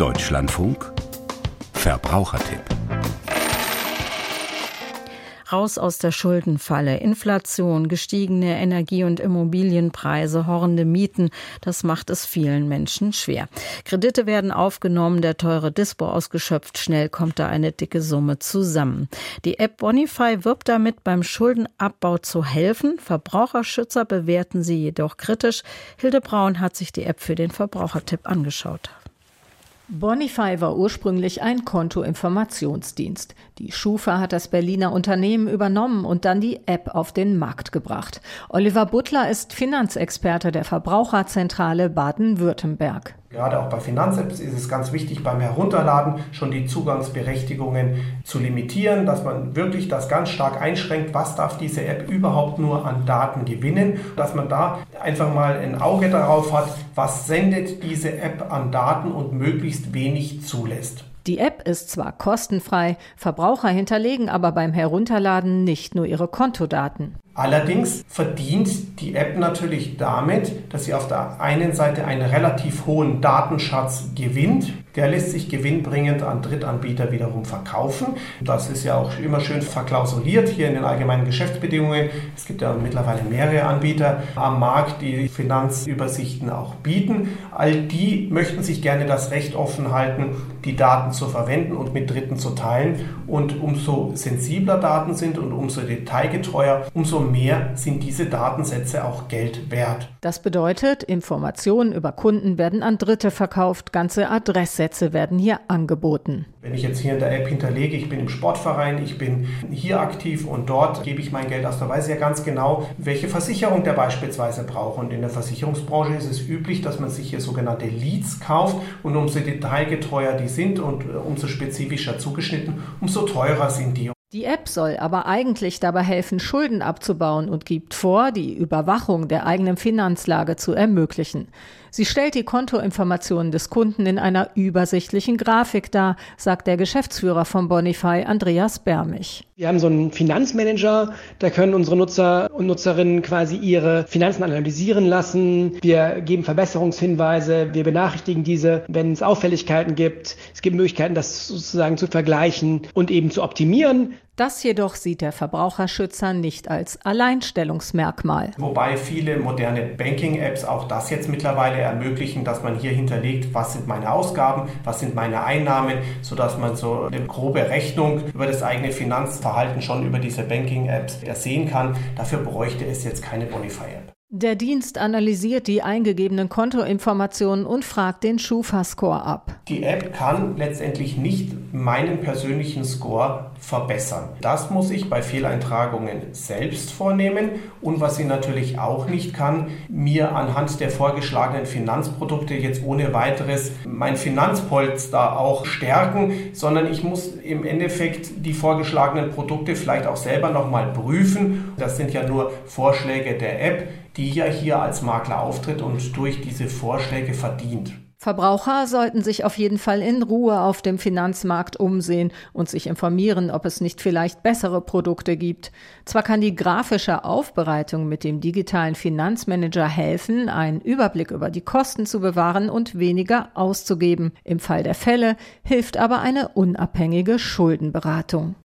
Deutschlandfunk Verbrauchertipp Raus aus der Schuldenfalle. Inflation, gestiegene Energie- und Immobilienpreise, horrende Mieten, das macht es vielen Menschen schwer. Kredite werden aufgenommen, der teure Dispo ausgeschöpft, schnell kommt da eine dicke Summe zusammen. Die App Bonify wirbt damit, beim Schuldenabbau zu helfen. Verbraucherschützer bewerten sie jedoch kritisch. Hilde Braun hat sich die App für den Verbrauchertipp angeschaut. Bonify war ursprünglich ein Kontoinformationsdienst. Die Schufa hat das Berliner Unternehmen übernommen und dann die App auf den Markt gebracht. Oliver Butler ist Finanzexperte der Verbraucherzentrale Baden-Württemberg. Gerade auch bei Finanzapps ist es ganz wichtig, beim Herunterladen schon die Zugangsberechtigungen zu limitieren, dass man wirklich das ganz stark einschränkt, was darf diese App überhaupt nur an Daten gewinnen, dass man da einfach mal ein Auge darauf hat, was sendet diese App an Daten und möglichst wenig zulässt. Die App ist zwar kostenfrei, Verbraucher hinterlegen aber beim Herunterladen nicht nur ihre Kontodaten. Allerdings verdient die App natürlich damit, dass sie auf der einen Seite einen relativ hohen Datenschatz gewinnt. Der lässt sich gewinnbringend an Drittanbieter wiederum verkaufen. Das ist ja auch immer schön verklausuliert hier in den allgemeinen Geschäftsbedingungen. Es gibt ja mittlerweile mehrere Anbieter am Markt, die Finanzübersichten auch bieten. All die möchten sich gerne das Recht offen halten, die Daten zu verwenden und mit Dritten zu teilen. Und umso sensibler Daten sind und umso detailgetreuer, umso mehr sind diese Datensätze auch Geld wert. Das bedeutet, Informationen über Kunden werden an Dritte verkauft, ganze Adresssätze werden hier angeboten. Wenn ich jetzt hier in der App hinterlege, ich bin im Sportverein, ich bin hier aktiv und dort gebe ich mein Geld aus, dann weiß ich ja ganz genau, welche Versicherung der beispielsweise braucht. Und in der Versicherungsbranche ist es üblich, dass man sich hier sogenannte Leads kauft und umso detailgetreuer die sind und umso spezifischer zugeschnitten, umso teurer sind die. Die App soll aber eigentlich dabei helfen, Schulden abzubauen und gibt vor, die Überwachung der eigenen Finanzlage zu ermöglichen. Sie stellt die Kontoinformationen des Kunden in einer übersichtlichen Grafik dar, sagt der Geschäftsführer von Bonify, Andreas Bermich. Wir haben so einen Finanzmanager, da können unsere Nutzer und Nutzerinnen quasi ihre Finanzen analysieren lassen. Wir geben Verbesserungshinweise, wir benachrichtigen diese, wenn es Auffälligkeiten gibt. Es gibt Möglichkeiten, das sozusagen zu vergleichen und eben zu optimieren. Das jedoch sieht der Verbraucherschützer nicht als Alleinstellungsmerkmal. Wobei viele moderne Banking-Apps auch das jetzt mittlerweile ermöglichen, dass man hier hinterlegt, was sind meine Ausgaben, was sind meine Einnahmen, sodass man so eine grobe Rechnung über das eigene Finanzverhalten schon über diese Banking-Apps sehen kann. Dafür bräuchte es jetzt keine Bonify-App. Der Dienst analysiert die eingegebenen Kontoinformationen und fragt den Schufa-Score ab. Die App kann letztendlich nicht meinen persönlichen Score verbessern. Das muss ich bei Fehleintragungen selbst vornehmen und was sie natürlich auch nicht kann, mir anhand der vorgeschlagenen Finanzprodukte jetzt ohne weiteres mein Finanzpolster auch stärken, sondern ich muss im Endeffekt die vorgeschlagenen Produkte vielleicht auch selber nochmal prüfen. Das sind ja nur Vorschläge der App die ja hier als Makler auftritt und durch diese Vorschläge verdient. Verbraucher sollten sich auf jeden Fall in Ruhe auf dem Finanzmarkt umsehen und sich informieren, ob es nicht vielleicht bessere Produkte gibt. Zwar kann die grafische Aufbereitung mit dem digitalen Finanzmanager helfen, einen Überblick über die Kosten zu bewahren und weniger auszugeben. Im Fall der Fälle hilft aber eine unabhängige Schuldenberatung.